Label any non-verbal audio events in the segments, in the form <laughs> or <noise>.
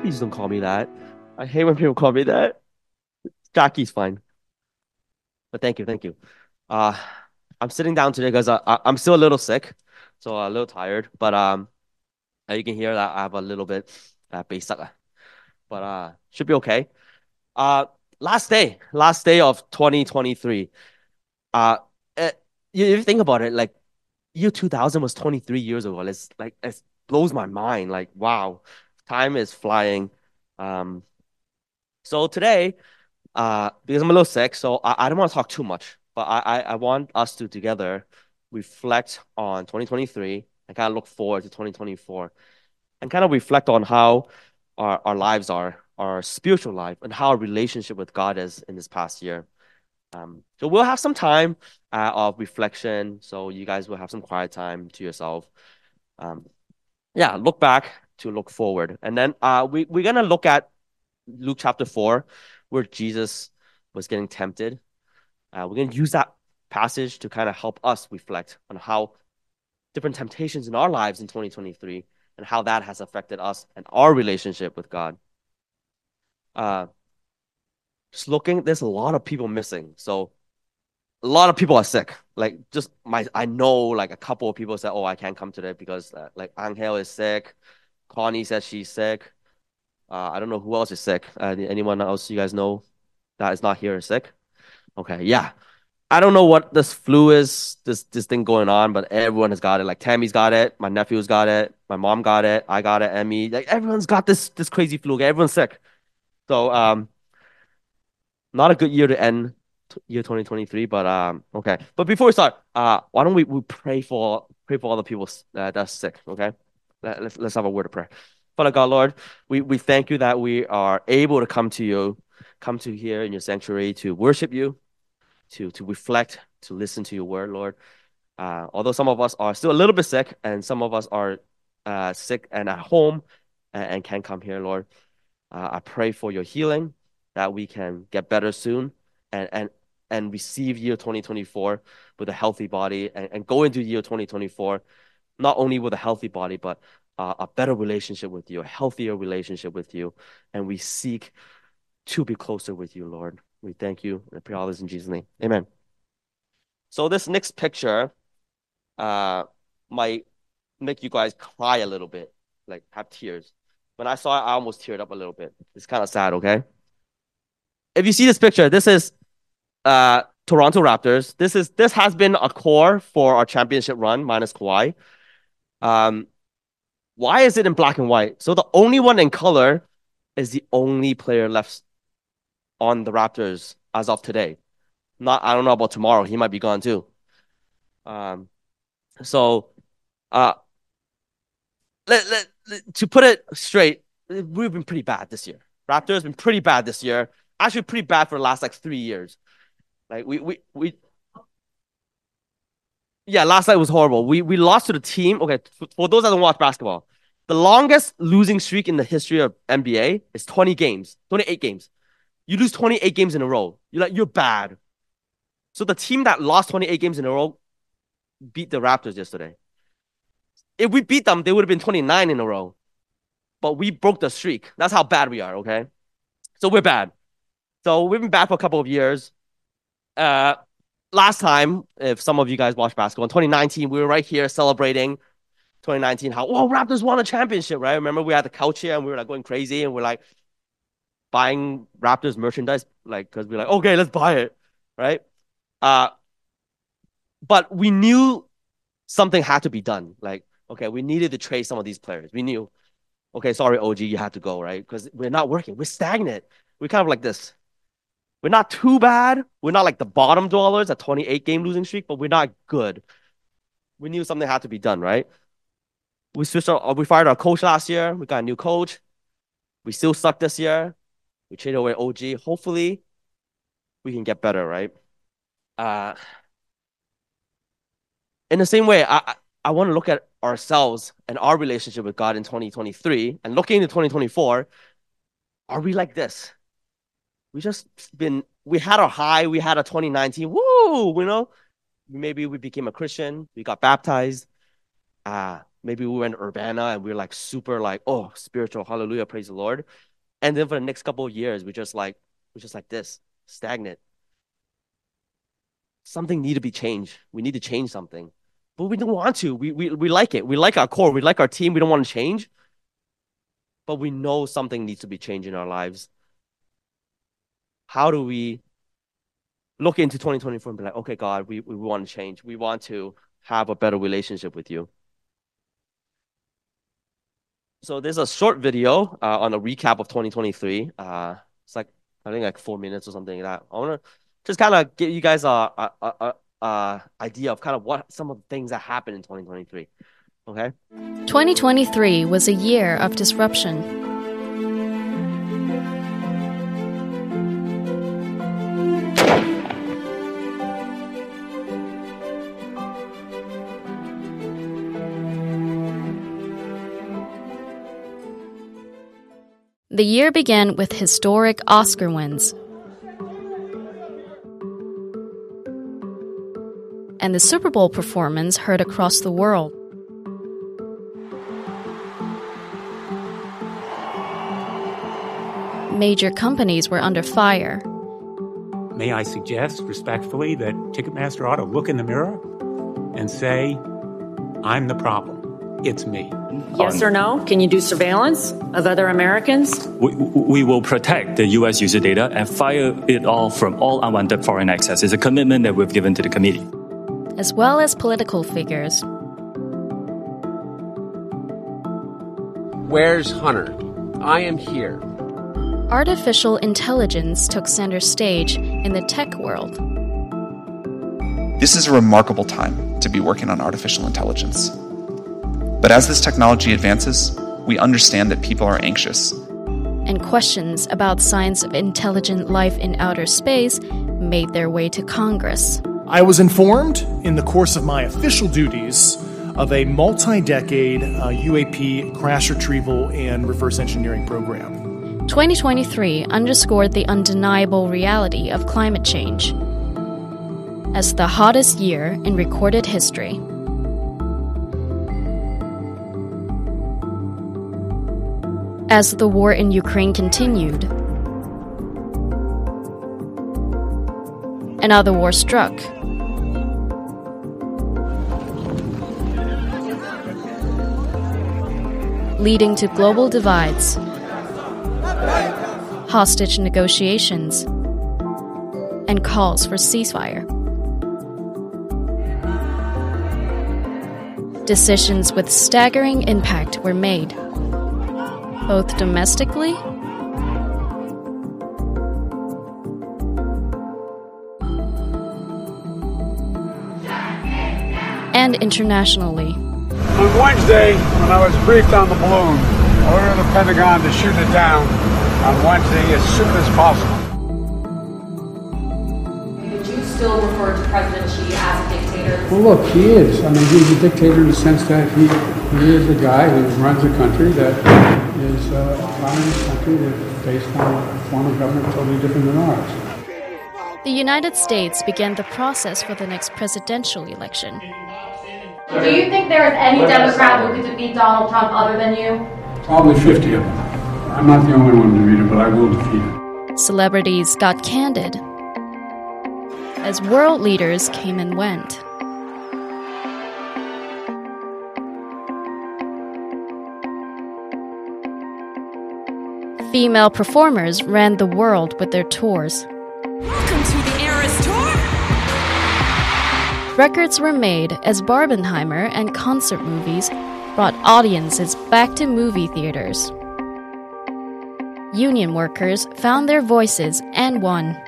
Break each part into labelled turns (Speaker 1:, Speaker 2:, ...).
Speaker 1: Please don't call me that. I hate when people call me that. Jacky's fine. But thank you, thank you. Uh, I'm sitting down today because I, I, am still a little sick, so a little tired. But um, you can hear that I have a little bit uh, basic, but uh, should be okay. Uh, last day, last day of 2023. Uh, it, eh, you, you think about it, like year 2000 was 23 years ago. It's like it blows my mind. Like wow, time is flying. Um, so today, uh, because I'm a little sick, so I, I don't want to talk too much, but I, I, I want us to together reflect on 2023 and kind of look forward to 2024 and kind of reflect on how our, our lives are, our spiritual life, and how our relationship with God is in this past year. Um, so we'll have some time uh, of reflection. So you guys will have some quiet time to yourself. Um, yeah, look back to look forward, and then uh, we we're gonna look at Luke chapter four, where Jesus was getting tempted. Uh, we're gonna use that passage to kind of help us reflect on how different temptations in our lives in 2023 and how that has affected us and our relationship with God. Uh, just looking, there's a lot of people missing. So a lot of people are sick. Like just my, I know like a couple of people said, "Oh, I can't come today because uh, like Angel is sick." Connie says she's sick. Uh, I don't know who else is sick. Uh, anyone else you guys know that is not here is sick? Okay, yeah. I don't know what this flu is, this this thing going on, but everyone has got it. Like Tammy's got it, my nephew's got it, my mom got it, I got it, Emmy. Like everyone's got this this crazy flu. Everyone's sick. So um, not a good year to end year 2023, but um, okay. But before we start, uh, why don't we, we pray for pray for all the people uh, that's sick, okay? Let, let's let's have a word of prayer. Father God, Lord, we, we thank you that we are able to come to you, come to here in your sanctuary to worship you, to to reflect, to listen to your word, Lord. Uh, although some of us are still a little bit sick, and some of us are uh, sick and at home and, and can't come here, Lord. Uh, I pray for your healing that we can get better soon and and and receive year 2024 with a healthy body and, and go into year 2024 not only with a healthy body but uh, a better relationship with you a healthier relationship with you. And we seek to be closer with you lord. We thank you. And pray all this in jesus name. Amen. So this next picture uh might make you guys cry a little bit like have tears. When i saw it i almost teared up a little bit. It's kind of sad okay? If you see this picture, this is uh, Toronto Raptors. This is this has been a core for our championship run minus Kawhi. Um, why is it in black and white? So the only one in color is the only player left on the Raptors as of today. Not I don't know about tomorrow. He might be gone too. Um, so uh, let, let, let, to put it straight, we've been pretty bad this year. Raptors been pretty bad this year actually pretty bad for the last like three years. Like we we we. Yeah, last night was horrible. We we lost to the team. Okay, for those that don't watch basketball, the longest losing streak in the history of NBA is 20 games, 28 games. You lose 28 games in a row. You're like, you're bad. So the team that lost 28 games in a row beat the Raptors yesterday. If we beat them, they would have been 29 in a row. But we broke the streak. That's how bad we are, okay? So we're bad. So we've been bad for a couple of years. Uh, last time, if some of you guys watched basketball in 2019, we were right here celebrating 2019. How oh Raptors won a championship, right? Remember we had the couch here and we were like going crazy and we're like buying Raptors merchandise, like because we're like okay, let's buy it, right? Uh, but we knew something had to be done. Like okay, we needed to trade some of these players. We knew. Okay, sorry, OG, you had to go, right? Because we're not working. We're stagnant. We're kind of like this. We're not too bad. We're not like the bottom dwellers, a 28 game losing streak, but we're not good. We knew something had to be done, right? We switched our, we fired our coach last year. We got a new coach. We still suck this year. We traded away OG. Hopefully, we can get better, right? Uh, in the same way, I I want to look at ourselves and our relationship with God in 2023 and looking into 2024. Are we like this? We just been we had our high, we had a 2019, woo, you know, maybe we became a Christian, we got baptized, uh, maybe we in Urbana and we are like super like, oh, spiritual, hallelujah, praise the Lord. And then for the next couple of years, we just like, we're just like this, stagnant. Something need to be changed. We need to change something. But we don't want to. We, we, we like it. We like our core. We like our team. We don't want to change. But we know something needs to be changed in our lives. How do we look into 2024 and be like, okay, God, we, we want to change. We want to have a better relationship with you. So there's a short video uh, on a recap of 2023. Uh, it's like I think like four minutes or something like that. I want to just kind of give you guys a, a, a, a idea of kind of what some of the things that happened in 2023. Okay.
Speaker 2: 2023 was a year of disruption. The year began with historic Oscar wins. And the Super Bowl performance heard across the world. Major companies were under fire.
Speaker 3: May I suggest respectfully that Ticketmaster ought to look in the mirror and say, I'm the problem. It's me.
Speaker 4: Yes or no? Can you do surveillance of other Americans?
Speaker 5: We, we will protect the U.S. user data and fire it all from all unwanted foreign access. It's a commitment that we've given to the committee.
Speaker 2: As well as political figures.
Speaker 6: Where's Hunter? I am here.
Speaker 2: Artificial intelligence took center stage in the tech world.
Speaker 7: This is a remarkable time to be working on artificial intelligence. But as this technology advances, we understand that people are anxious.
Speaker 2: And questions about signs of intelligent life in outer space made their way to Congress.
Speaker 8: I was informed in the course of my official duties of a multi decade uh, UAP crash retrieval and reverse engineering program.
Speaker 2: 2023 underscored the undeniable reality of climate change as the hottest year in recorded history. As the war in Ukraine continued. Another war struck. Leading to global divides, hostage negotiations, and calls for ceasefire. Decisions with staggering impact were made both domestically and internationally.
Speaker 9: On Wednesday, when I was briefed on the balloon, I ordered the Pentagon to shoot it down on Wednesday as soon as possible.
Speaker 10: Would you still refer to President Xi as a dictator?
Speaker 9: Well, look, he is. I mean, he's a dictator in the sense that he, he is the guy who runs a country that is uh, running this country that's based on a form of government totally different than ours.
Speaker 2: The United States began the process for the next presidential election.
Speaker 10: Do you think there is any Democrat who could defeat Donald Trump other than you?
Speaker 9: Probably 50 of them. I'm not the only one to defeat him, but I will defeat him.
Speaker 2: Celebrities got candid as world leaders came and went. Female performers ran the world with their tours.
Speaker 11: Welcome to the Eras Tour!
Speaker 2: Records were made as Barbenheimer and concert movies brought audiences back to movie theaters. Union workers found their voices and won.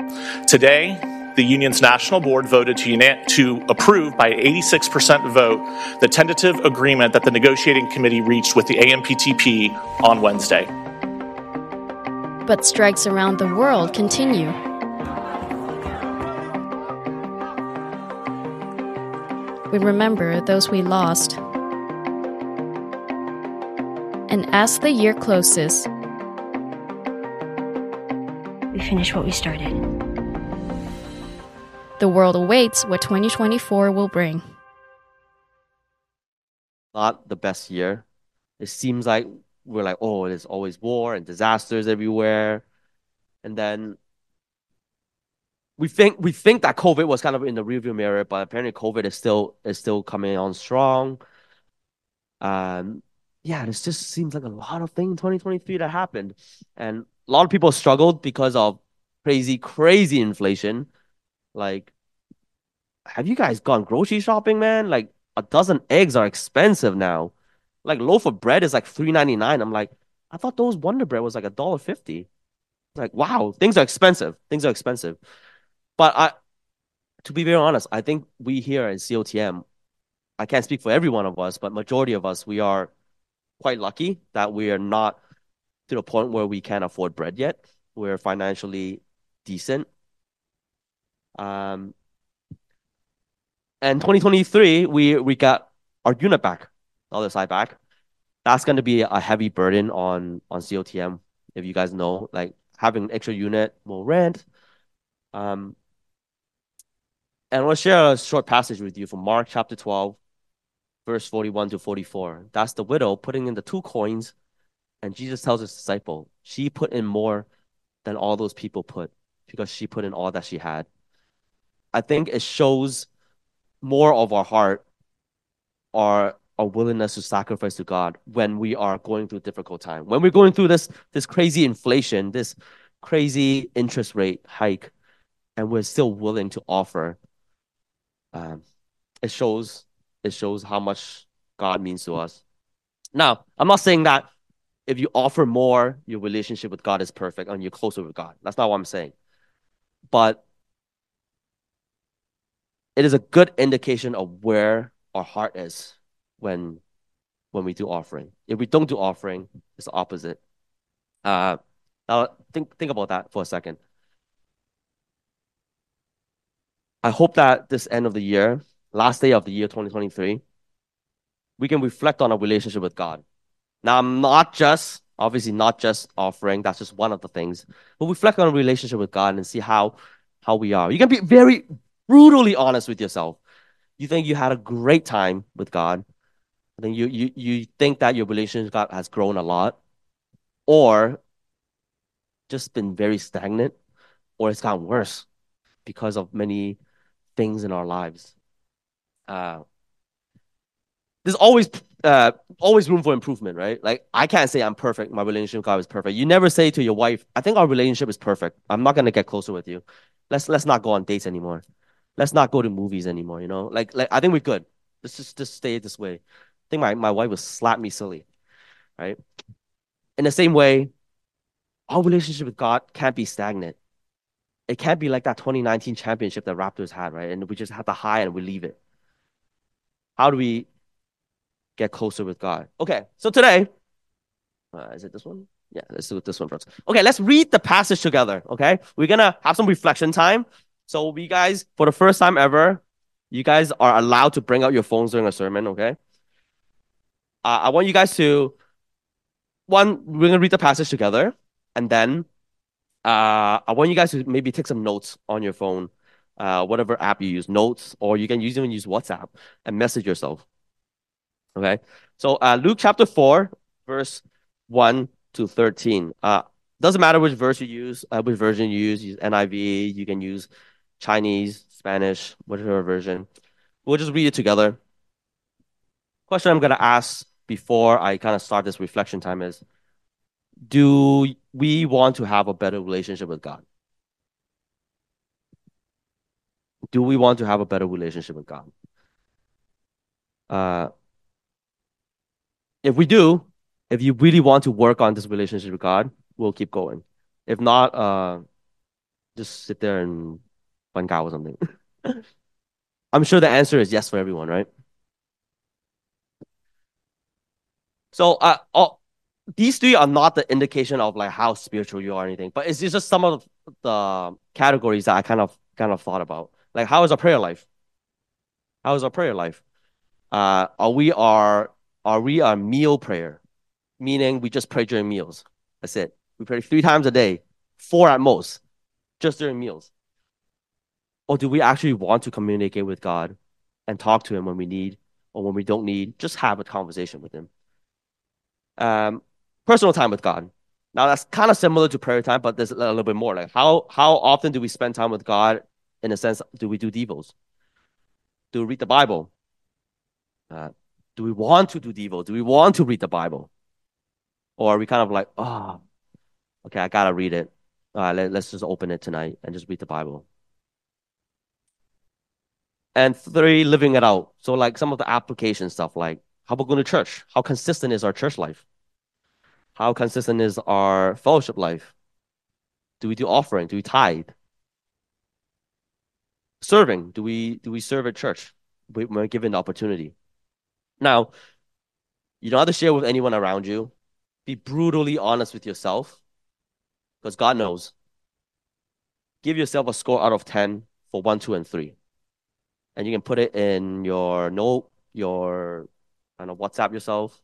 Speaker 12: Today, the union's national board voted to, uni- to approve by 86% vote the tentative agreement that the negotiating committee reached with the AMPTP on Wednesday.
Speaker 2: But strikes around the world continue. We remember those we lost. And as the year closes,
Speaker 13: we finish what we started.
Speaker 2: The world awaits what 2024 will bring.
Speaker 1: not the best year. It seems like we're like, oh, there's always war and disasters everywhere. And then we think we think that COVID was kind of in the rearview mirror, but apparently COVID is still is still coming on strong. Um, yeah, this just seems like a lot of things in 2023 that happened, and a lot of people struggled because of crazy, crazy inflation. Like, have you guys gone grocery shopping, man? Like, a dozen eggs are expensive now. Like, loaf of bread is like three ninety nine. I'm like, I thought those Wonder Bread was like a dollar fifty. Like, wow, things are expensive. Things are expensive. But I, to be very honest, I think we here at COTM, I can't speak for every one of us, but majority of us, we are quite lucky that we are not to the point where we can't afford bread yet. We're financially decent. Um, and 2023, we we got our unit back, the other side back. That's going to be a heavy burden on on COTM. If you guys know, like having an extra unit, more rent. Um, and I want to share a short passage with you from Mark chapter 12, verse 41 to 44. That's the widow putting in the two coins, and Jesus tells his disciple, she put in more than all those people put because she put in all that she had. I think it shows more of our heart, our our willingness to sacrifice to God when we are going through difficult time. When we're going through this this crazy inflation, this crazy interest rate hike, and we're still willing to offer um, it shows it shows how much God means to us. Now, I'm not saying that if you offer more, your relationship with God is perfect and you're closer with God. That's not what I'm saying. But it is a good indication of where our heart is when when we do offering. If we don't do offering, it's the opposite. Uh, now think think about that for a second. I hope that this end of the year, last day of the year 2023, we can reflect on our relationship with God. Now, I'm not just, obviously, not just offering, that's just one of the things, but reflect on a relationship with God and see how, how we are. You can be very brutally honest with yourself. You think you had a great time with God, then you, you, you think that your relationship has grown a lot, or just been very stagnant, or it's gotten worse because of many things in our lives. Uh, there's always uh, always room for improvement, right? Like I can't say I'm perfect. My relationship God is perfect. You never say to your wife, "I think our relationship is perfect. I'm not gonna get closer with you. Let's let's not go on dates anymore. Let's not go to movies anymore." You know, like like I think we're good. Let's just just stay this way. Think my my wife would slap me silly, right? In the same way, our relationship with God can't be stagnant it can't be like that 2019 championship that Raptors had, right? And we just had the high and we leave it. How do we get closer with God? Okay, so today, uh, is it this one? Yeah, let's do this one first. Okay, let's read the passage together. Okay, we're gonna have some reflection time. So, we guys, for the first time ever, you guys are allowed to bring out your phones during a sermon. Okay, uh, I want you guys to one, we're gonna read the passage together, and then uh, I want you guys to maybe take some notes on your phone, uh, whatever app you use, notes, or you can use even use WhatsApp and message yourself. Okay, so uh, Luke chapter four, verse one to thirteen. Uh, doesn't matter which verse you use, uh, which version you use. Use NIV. You can use Chinese, Spanish, whatever version. We'll just read it together. Question I'm gonna ask before I kind of start this reflection time is do we want to have a better relationship with God? Do we want to have a better relationship with God? Uh, if we do, if you really want to work on this relationship with God, we'll keep going. If not, uh, just sit there and find God or something. <laughs> I'm sure the answer is yes for everyone, right? So, uh, oh, these three are not the indication of like how spiritual you are or anything, but it's just some of the categories that I kind of kind of thought about. Like how is our prayer life? How is our prayer life? Uh, are we are are we a meal prayer? Meaning we just pray during meals. That's it. We pray three times a day, four at most, just during meals. Or do we actually want to communicate with God and talk to Him when we need or when we don't need, just have a conversation with Him. Um, personal time with God. Now that's kind of similar to prayer time, but there's a little bit more. Like how how often do we spend time with God? In a sense, do we do devos? Do we read the Bible? Uh, do we want to do devo? Do we want to read the Bible? Or are we kind of like, oh, okay, I gotta read it. All right, let, let's just open it tonight and just read the Bible. And three, living it out. So like some of the application stuff, like how about going to church? How consistent is our church life? How consistent is our fellowship life? Do we do offering? Do we tithe? Serving. Do we do we serve at church when we're given the opportunity? Now, you don't have to share with anyone around you. Be brutally honest with yourself, because God knows. Give yourself a score out of 10 for one, two, and three. And you can put it in your note, your I don't WhatsApp yourself.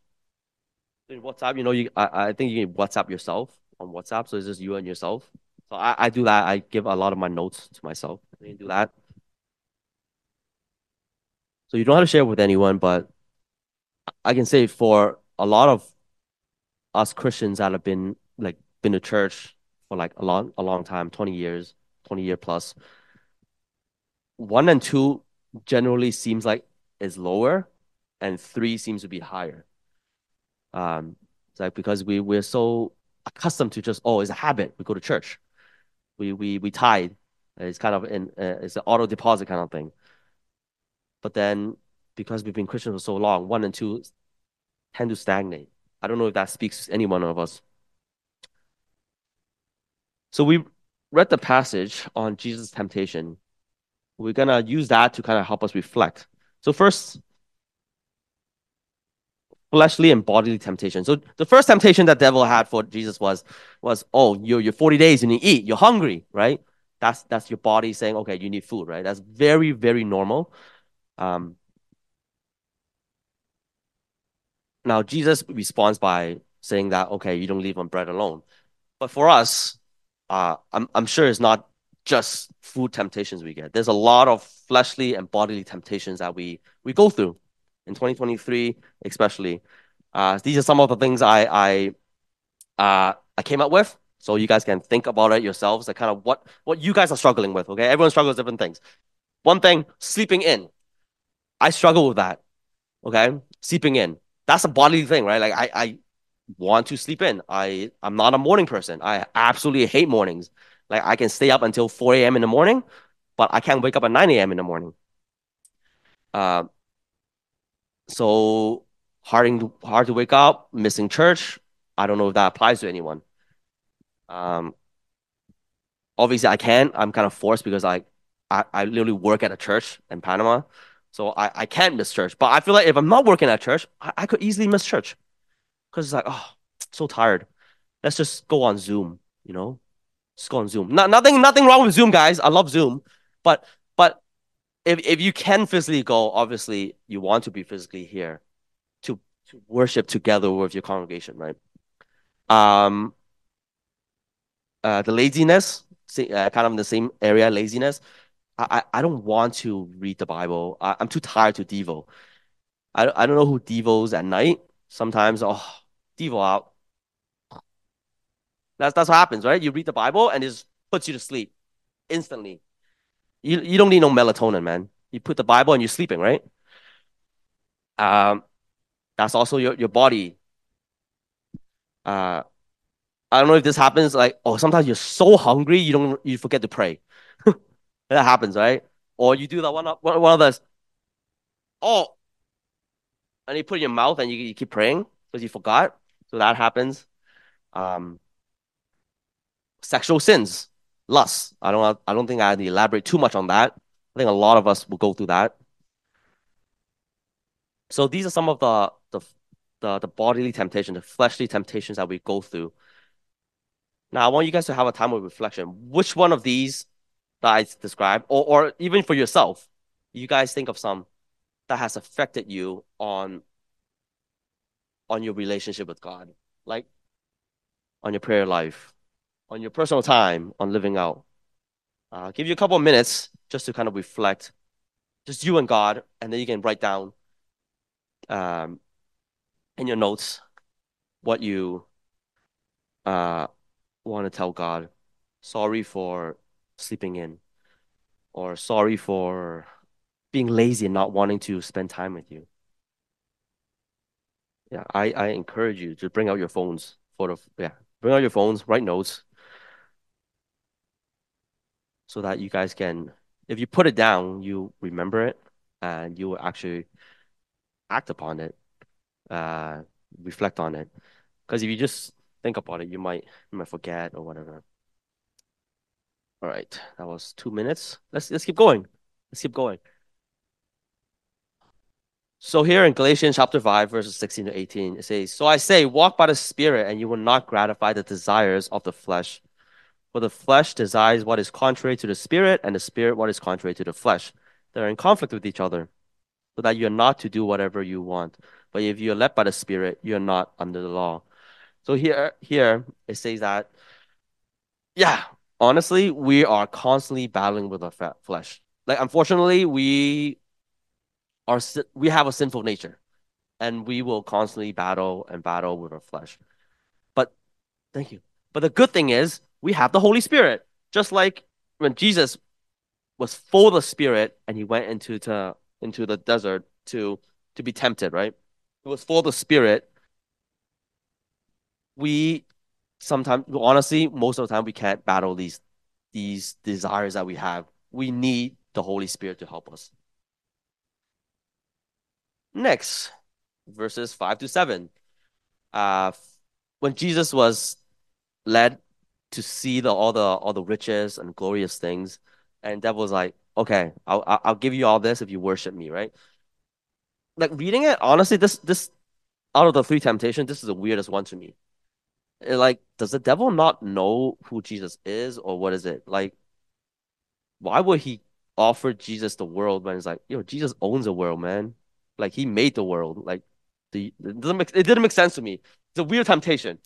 Speaker 1: In WhatsApp, you know, you I, I think you can WhatsApp yourself on WhatsApp. So it's just you and yourself. So I, I do that. I give a lot of my notes to myself. Can do that. So you don't have to share with anyone, but I can say for a lot of us Christians that have been like been to church for like a long a long time, 20 years, 20 year plus. One and two generally seems like is lower and three seems to be higher. Um it's like because we we're so accustomed to just oh it's a habit we go to church we we we tithe it's kind of in uh, it's an auto deposit kind of thing but then because we've been Christians for so long, one and two tend to stagnate. I don't know if that speaks to any one of us. So we read the passage on Jesus' temptation. We're gonna use that to kind of help us reflect. So first, fleshly and bodily temptation. So the first temptation that devil had for Jesus was was oh you're you're 40 days you need eat you're hungry right that's that's your body saying okay you need food right that's very very normal um, now, Jesus responds by saying that, okay, you don't live on bread alone. But for us, uh, I'm, I'm sure it's not just food temptations we get. There's a lot of fleshly and bodily temptations that we, we go through in 2023, especially. Uh, these are some of the things I, I, uh, I came up with. So you guys can think about it yourselves, like kind of what, what you guys are struggling with. Okay. Everyone struggles with different things. One thing, sleeping in. I struggle with that. Okay. Sleeping in. That's a bodily thing, right? Like I, I want to sleep in. I, I'm not a morning person. I absolutely hate mornings. Like I can stay up until 4 a.m. in the morning, but I can't wake up at 9 a.m. in the morning. Uh, so hard to, hard to wake up, missing church. I don't know if that applies to anyone. Um, obviously I can. I'm kind of forced because I, I, I literally work at a church in Panama. So I, I can't miss church. But I feel like if I'm not working at church, I, I could easily miss church. Because it's like, oh, so tired. Let's just go on Zoom, you know? Just go on Zoom. Not, nothing, nothing wrong with Zoom, guys. I love Zoom. But but if if you can physically go, obviously you want to be physically here to, to worship together with your congregation, right? Um uh the laziness, uh, kind of in the same area, laziness. I, I don't want to read the Bible. I, am too tired to Devo. I, I don't know who Devos at night. Sometimes, oh, Devo out. That's that's what happens, right? You read the Bible and it puts you to sleep instantly. You you don't need no melatonin, man. You put the Bible and you're sleeping, right? Um, that's also your your body. Uh, I don't know if this happens. Like, oh, sometimes you're so hungry you don't you forget to pray. <laughs> That happens, right? Or you do that one one, one of those, oh, and you put in your mouth and you, you keep praying because you forgot. So that happens. Um, sexual sins, lust. I don't I don't think I need to elaborate too much on that. I think a lot of us will go through that. So these are some of the the the, the bodily temptations, the fleshly temptations that we go through. Now I want you guys to have a time of reflection. Which one of these that I described, or, or even for yourself, you guys think of some that has affected you on on your relationship with God, like on your prayer life, on your personal time, on living out. Uh, give you a couple of minutes just to kind of reflect, just you and God, and then you can write down um, in your notes what you uh, want to tell God. Sorry for sleeping in, or sorry for being lazy and not wanting to spend time with you. Yeah, I, I encourage you to bring out your phones for the yeah, bring out your phones, write notes so that you guys can if you put it down, you remember it and you will actually act upon it, uh, reflect on it. Because if you just think about it, you might you might forget or whatever. All right, that was two minutes. Let's let's keep going. Let's keep going. So here in Galatians chapter 5, verses 16 to 18, it says, So I say, walk by the Spirit, and you will not gratify the desires of the flesh. For the flesh desires what is contrary to the Spirit, and the Spirit what is contrary to the flesh. They're in conflict with each other, so that you're not to do whatever you want. But if you're led by the Spirit, you're not under the law. So here, here it says that, yeah, honestly, we are constantly battling with our flesh. Like, unfortunately, we are we have a sinful nature, and we will constantly battle and battle with our flesh. But thank you. But the good thing is we have the Holy Spirit. Just like when Jesus was full of the Spirit and he went into to, into the desert to to be tempted, right? He was full of the Spirit. We sometimes honestly, most of the time we can't battle these these desires that we have. We need the Holy Spirit to help us. Next, verses 5 to 7. Uh, when Jesus was led to see the all the all the riches and glorious things, and devil was like, "Okay, I'll I'll give you all this if you worship me," right? Like reading it, honestly, this this out of the three temptations, this is the weirdest one to me. It, like, does the devil not know who Jesus is, or what is it? Like, why would he offer Jesus the world when it's like, yo, Jesus owns the world, man? Like he made the world. Like the it doesn't make it didn't make sense to me. It's a weird temptation.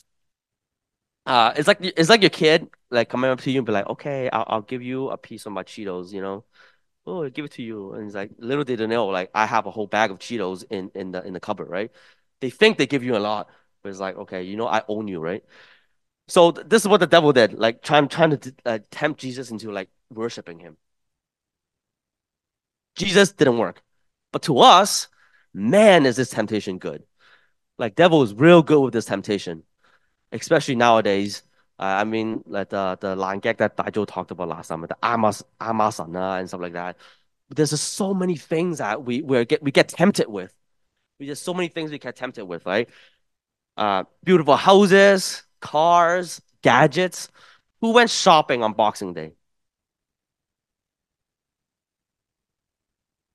Speaker 1: Uh, it's like it's like your kid like coming up to you and be like, okay, I'll I'll give you a piece of my Cheetos, you know. Oh, I'll give it to you, and it's like little did they know, like I have a whole bag of Cheetos in in the in the cupboard, right? They think they give you a lot, but it's like, okay, you know, I own you, right? So th- this is what the devil did, like trying trying to uh, tempt Jesus into like worshiping him. Jesus didn't work, but to us, man, is this temptation good? Like devil is real good with this temptation, especially nowadays. Uh, I mean, like the the line gag that Daijo talked about last time, the Amas Amasana and stuff like that. There's just so many things that we we get we get tempted with. We just so many things we get tempted with, right? Uh, beautiful houses, cars, gadgets. Who went shopping on Boxing Day?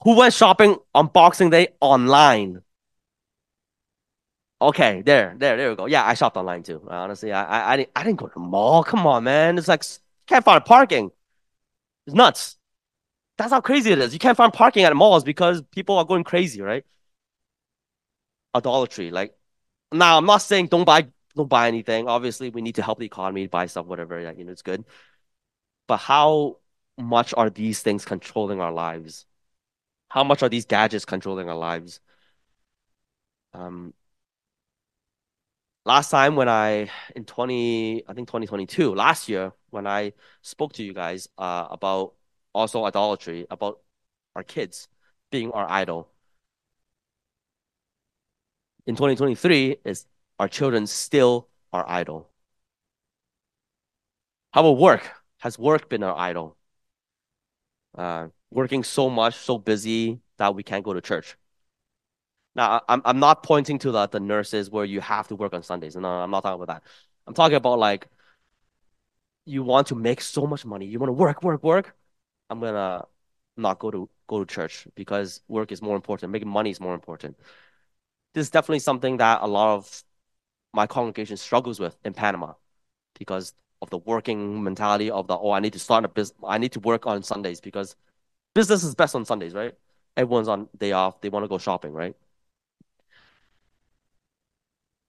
Speaker 1: Who went shopping on Boxing Day online? Okay, there, there, there we go. Yeah, I shopped online too. Honestly, I, I, I didn't, I didn't go to the mall. Come on, man. It's like can't find parking. It's nuts. That's how crazy it is. You can't find parking at malls because people are going crazy, right? Idolatry. Like, now I'm not saying don't buy, don't buy anything. Obviously, we need to help the economy, buy stuff, whatever. Like, you know, it's good. But how much are these things controlling our lives? how much are these gadgets controlling our lives? Um, last time when I in 20 I think 2022 last year when I spoke to you guys uh, about also idolatry about our kids being our idol. In 2023 is our children still our idol. How about work? Has work been our idol? Uh, working so much, so busy that we can't go to church. Now, I'm I'm not pointing to the, the nurses where you have to work on Sundays. No, I'm not talking about that. I'm talking about like you want to make so much money, you want to work, work, work. I'm gonna not go to go to church because work is more important. Making money is more important. This is definitely something that a lot of my congregation struggles with in Panama because of the working mentality of the oh I need to start a business I need to work on Sundays because business is best on Sundays, right? Everyone's on day off. They want to go shopping, right?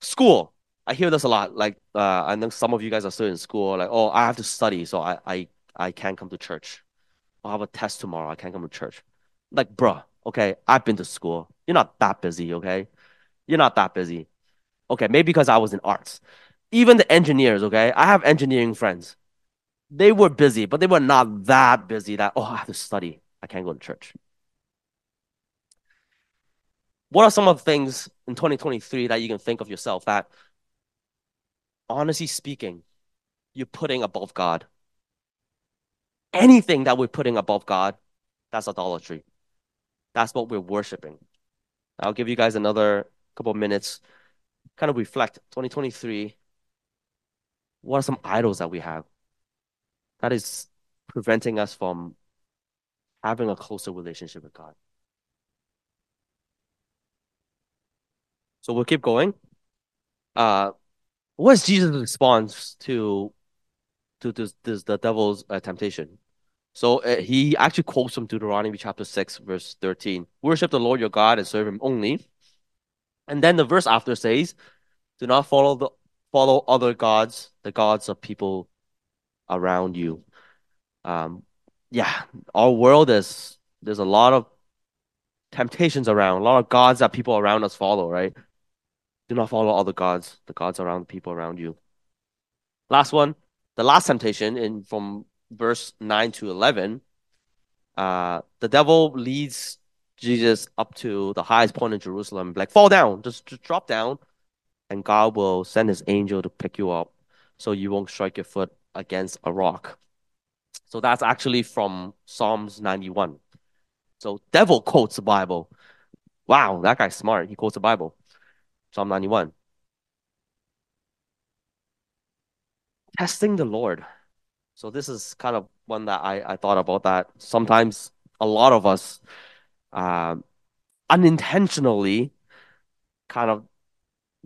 Speaker 1: School. I hear this a lot. Like, uh, I know some of you guys are still in school. Like, oh, I have to study, so I, I, I can't come to church. I have a test tomorrow. I can't come to church. Like, bruh, okay, I've been to school. You're not that busy, okay? You're not that busy. Okay, maybe because I was in arts. Even the engineers, okay? I have engineering friends. They were busy, but they were not that busy that, oh, I have to study. I can't go to church. What are some of the things in 2023 that you can think of yourself that, honestly speaking, you're putting above God? Anything that we're putting above God, that's idolatry. That's what we're worshiping. I'll give you guys another couple of minutes, kind of reflect 2023. What are some idols that we have that is preventing us from having a closer relationship with God? So we'll keep going. Uh, what is Jesus' response to to this, this the devil's uh, temptation? So uh, he actually quotes from Deuteronomy chapter 6, verse 13 Worship the Lord your God and serve him only. And then the verse after says, Do not follow the follow other gods, the gods of people around you. Um, yeah, our world is there's a lot of temptations around, a lot of gods that people around us follow, right? Do not follow all the gods, the gods around the people around you. Last one, the last temptation in from verse 9 to 11, uh, the devil leads Jesus up to the highest point in Jerusalem, like, fall down, just, just drop down, and God will send his angel to pick you up so you won't strike your foot against a rock. So that's actually from Psalms 91. So devil quotes the Bible. Wow, that guy's smart. He quotes the Bible. Psalm 91. Testing the Lord. So this is kind of one that I, I thought about that sometimes a lot of us um, unintentionally kind of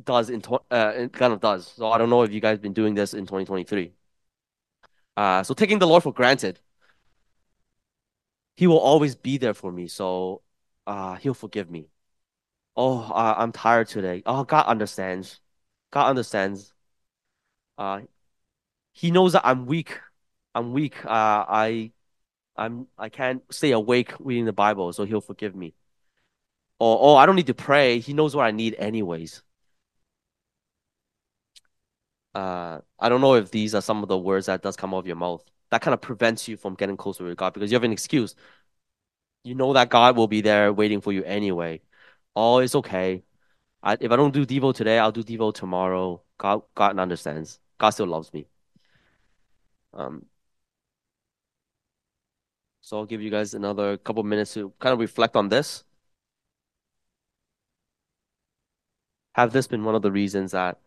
Speaker 1: does in uh, kind of does. So I don't know if you guys been doing this in 2023. Uh, so taking the Lord for granted. He will always be there for me. So uh, he'll forgive me. Oh, I'm tired today. Oh, God understands. God understands. Uh, he knows that I'm weak. I'm weak. Uh, I, I'm, I can't stay awake reading the Bible, so He'll forgive me. Or, oh, I don't need to pray. He knows what I need anyways. Uh, I don't know if these are some of the words that does come out of your mouth. That kind of prevents you from getting closer with God because you have an excuse. You know that God will be there waiting for you anyway. Oh, it's okay. I, if I don't do Devo today, I'll do Devo tomorrow. God, God understands. God still loves me. Um, so I'll give you guys another couple minutes to kind of reflect on this. Have this been one of the reasons that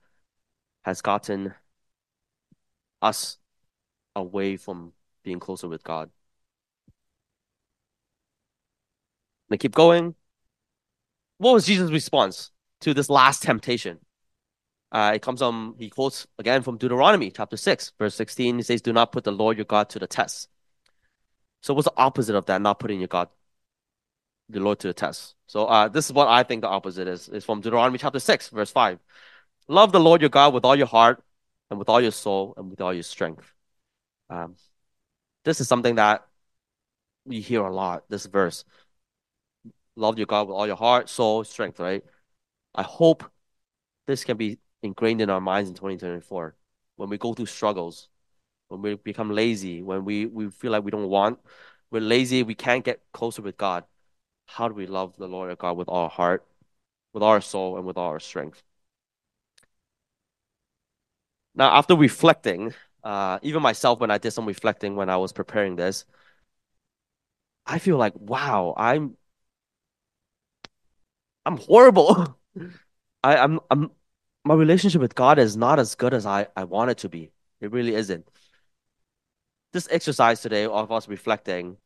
Speaker 1: has gotten us away from being closer with God? And keep going. What was Jesus' response to this last temptation? Uh, it comes from, he quotes again from Deuteronomy chapter 6, verse 16. He says, Do not put the Lord your God to the test. So, what's the opposite of that? Not putting your God, the Lord to the test. So, uh, this is what I think the opposite is. It's from Deuteronomy chapter 6, verse 5. Love the Lord your God with all your heart and with all your soul and with all your strength. Um, this is something that we hear a lot, this verse. Love your God with all your heart, soul, strength, right? I hope this can be ingrained in our minds in 2024 when we go through struggles, when we become lazy, when we, we feel like we don't want, we're lazy, we can't get closer with God. How do we love the Lord our God with all our heart, with our soul, and with all our strength? Now, after reflecting, uh, even myself, when I did some reflecting when I was preparing this, I feel like, wow, I'm I'm horrible. <laughs> I, I'm I'm my relationship with God is not as good as I, I want it to be. It really isn't. This exercise today of us reflecting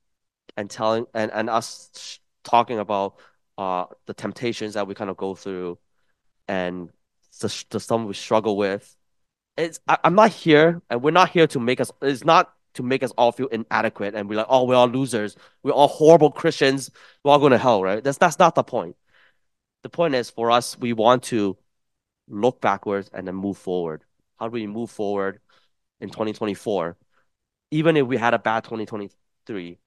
Speaker 1: and telling and, and us talking about uh the temptations that we kind of go through and the, the stuff we struggle with. It's I, I'm not here and we're not here to make us it's not to make us all feel inadequate and we're like, oh, we're all losers. We're all horrible Christians. We're all going to hell, right? That's that's not the point. The point is for us, we want to look backwards and then move forward. How do we move forward in 2024? Even if we had a bad 2023,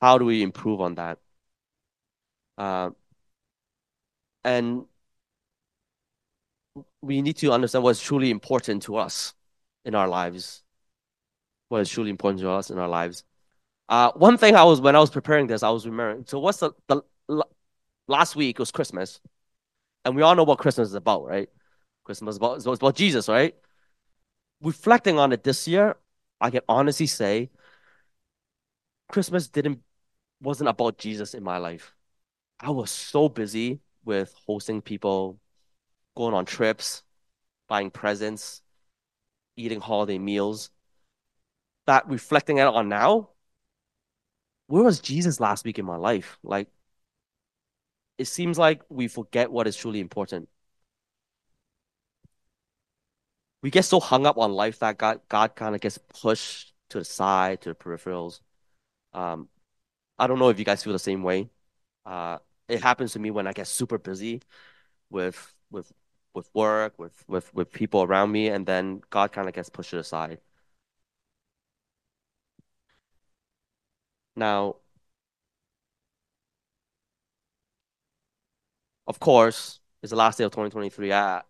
Speaker 1: how do we improve on that? Uh, and we need to understand what's truly important to us in our lives. What is truly important to us in our lives. Uh, one thing I was when I was preparing this, I was remembering. So what's the, the last week was Christmas, and we all know what Christmas is about, right? Christmas is about, it's about Jesus, right? Reflecting on it this year, I can honestly say Christmas didn't wasn't about Jesus in my life. I was so busy with hosting people, going on trips, buying presents, eating holiday meals. That reflecting it on now, where was Jesus last week in my life? Like, it seems like we forget what is truly important. We get so hung up on life that God, God kind of gets pushed to the side, to the peripherals. Um, I don't know if you guys feel the same way. Uh, it happens to me when I get super busy with with with work, with with with people around me, and then God kind of gets pushed aside. Now, of course, it's the last day of 2023, uh,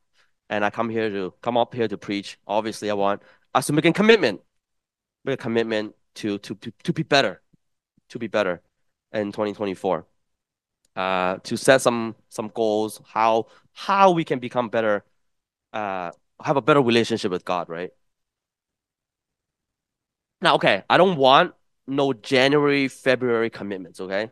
Speaker 1: and I come here to come up here to preach. Obviously, I want us to make a commitment, make a commitment to to to, to be better, to be better in 2024. Uh, to set some some goals, how how we can become better, uh, have a better relationship with God, right? Now, okay, I don't want no January, February commitments, okay?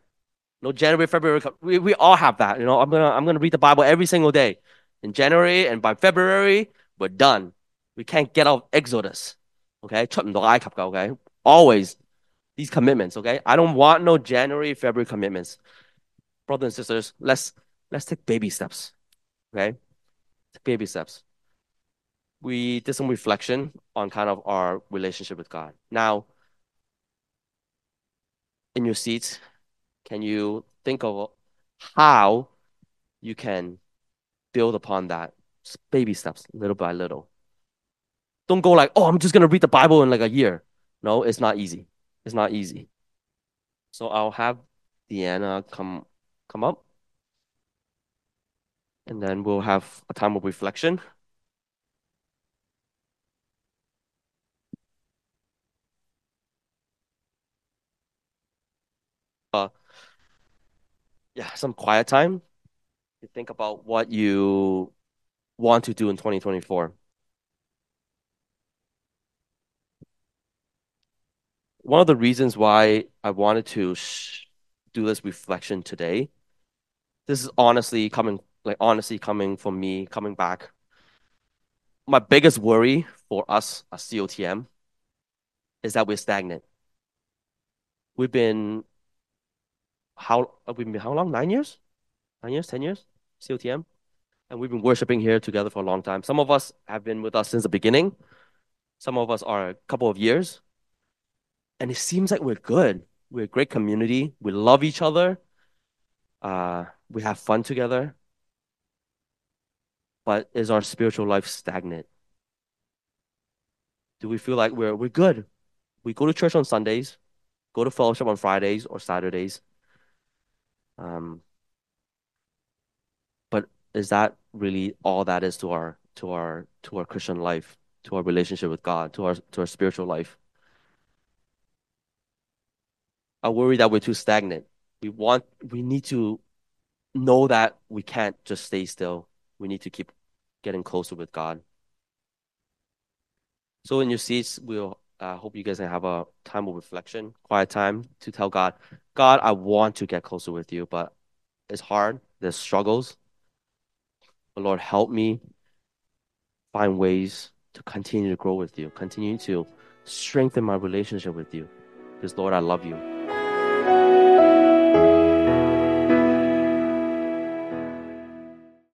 Speaker 1: No January, February. We, we all have that. You know, I'm gonna I'm gonna read the Bible every single day in January, and by February we're done. We can't get out of Exodus. Okay, 出唔到埃及㗎, okay? Always these commitments, okay? I don't want no January, February commitments. Brothers and sisters, let's let's take baby steps. Okay? Take baby steps. We did some reflection on kind of our relationship with God. Now, in your seats, can you think of how you can build upon that baby steps little by little? Don't go like oh i'm just going to read the bible in like a year. No it's not easy. It's not easy. So i'll have deanna come come up. And then we'll have a time of reflection. Uh, yeah, some quiet time to think about what you want to do in 2024. One of the reasons why I wanted to do this reflection today, this is honestly coming, like honestly coming from me, coming back. My biggest worry for us as COTM is that we're stagnant. We've been how we've been how long? Nine years? Nine years? Ten years? COTM? And we've been worshiping here together for a long time. Some of us have been with us since the beginning. Some of us are a couple of years. And it seems like we're good. We're a great community. We love each other. Uh, we have fun together. But is our spiritual life stagnant? Do we feel like we're we're good? We go to church on Sundays, go to fellowship on Fridays or Saturdays, um, but is that really all that is to our to our to our Christian life, to our relationship with God, to our to our spiritual life? I worry that we're too stagnant. We want we need to know that we can't just stay still. We need to keep getting closer with God. So in your seats, we'll I uh, hope you guys can have a time of reflection, quiet time to tell God, God, I want to get closer with you, but it's hard. There's struggles. But Lord, help me find ways to continue to grow with you, continue to strengthen my relationship with you. Because, Lord, I love you.